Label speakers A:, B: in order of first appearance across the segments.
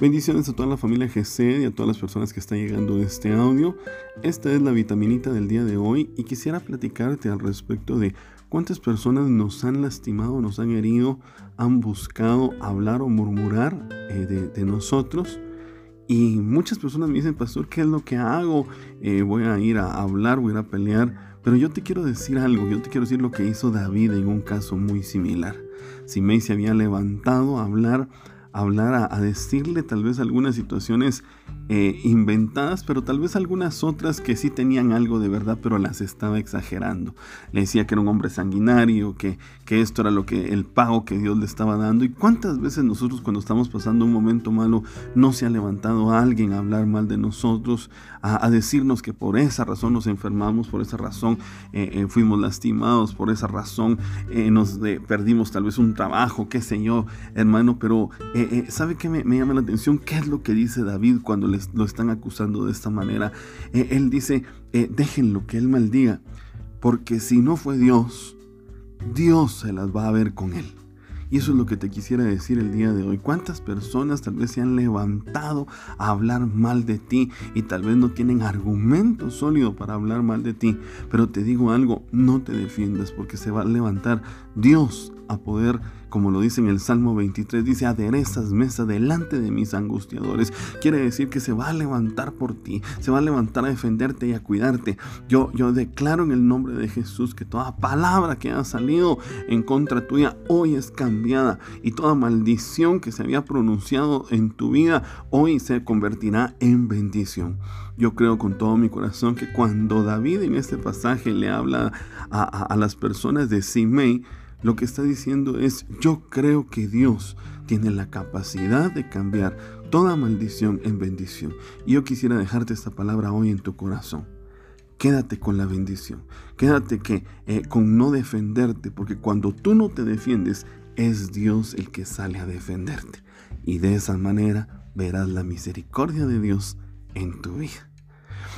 A: Bendiciones a toda la familia GC y a todas las personas que están llegando a este audio. Esta es la vitaminita del día de hoy y quisiera platicarte al respecto de cuántas personas nos han lastimado, nos han herido, han buscado hablar o murmurar eh, de, nosotros. Y muchas personas me dicen, pastor, ¿qué es lo que hago? Eh, voy a ir a hablar, voy a ir a pelear. Pero yo te quiero decir algo, yo te quiero decir lo que hizo David en un caso muy similar. Simei se había levantado a hablar hablar, a, decirle tal vez algunas situaciones eh, inventadas, pero tal vez algunas otras que sí tenían algo de verdad, pero las estaba exagerando. Le decía que era un hombre sanguinario, que, que esto era lo que el pago que Dios le estaba dando. ¿Y cuántas veces nosotros cuando estamos pasando un momento malo no se ha levantado alguien a hablar mal de nosotros, a, decirnos que por esa razón nos enfermamos, por esa razón eh, eh, fuimos lastimados, por esa razón nos perdimos tal vez un trabajo, qué sé yo, hermano, pero ¿sabe qué me, me llama la atención? ¿Qué es lo que dice David cuando le lo están acusando de esta manera. Eh, él dice, eh, déjenlo que él maldiga, porque si no fue Dios, Dios se las va a ver con él. Y eso es lo que te quisiera decir el día de hoy. ¿Cuántas personas tal vez se han levantado a hablar mal de ti y tal vez no tienen argumento sólido para hablar mal de ti? Pero te digo algo, no te defiendas porque se va a levantar Dios a poder como lo dice en el Salmo 23, dice, aderezas mesa delante de mis angustiadores. Quiere decir que se va a levantar por ti, se va a levantar a defenderte y a cuidarte. Yo, yo declaro en el nombre de Jesús que toda palabra que ha salido en contra tuya hoy es cambiada y toda maldición que se había pronunciado en tu vida hoy se convertirá en bendición. Yo creo con todo mi corazón que cuando David en este pasaje le habla a, a las personas de Simei, lo que está diciendo es, yo creo que Dios tiene la capacidad de cambiar toda maldición en bendición. Y yo quisiera dejarte esta palabra hoy en tu corazón. Quédate con la bendición. Quédate que, eh, con no defenderte, porque cuando tú no te defiendes, es Dios el que sale a defenderte. Y de esa manera verás la misericordia de Dios en tu vida.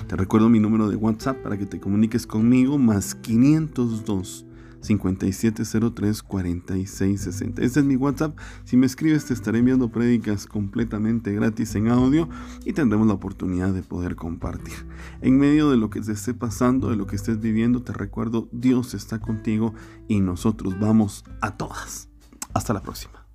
A: Te recuerdo mi número de WhatsApp para que te comuniques conmigo, más 502 5703 4660. Este es mi WhatsApp. Si me escribes te estaré enviando prédicas completamente gratis en audio y tendremos la oportunidad de poder compartir. En medio de lo que te esté pasando, de lo que estés viviendo, te recuerdo, Dios está contigo y nosotros vamos a todas. Hasta la próxima.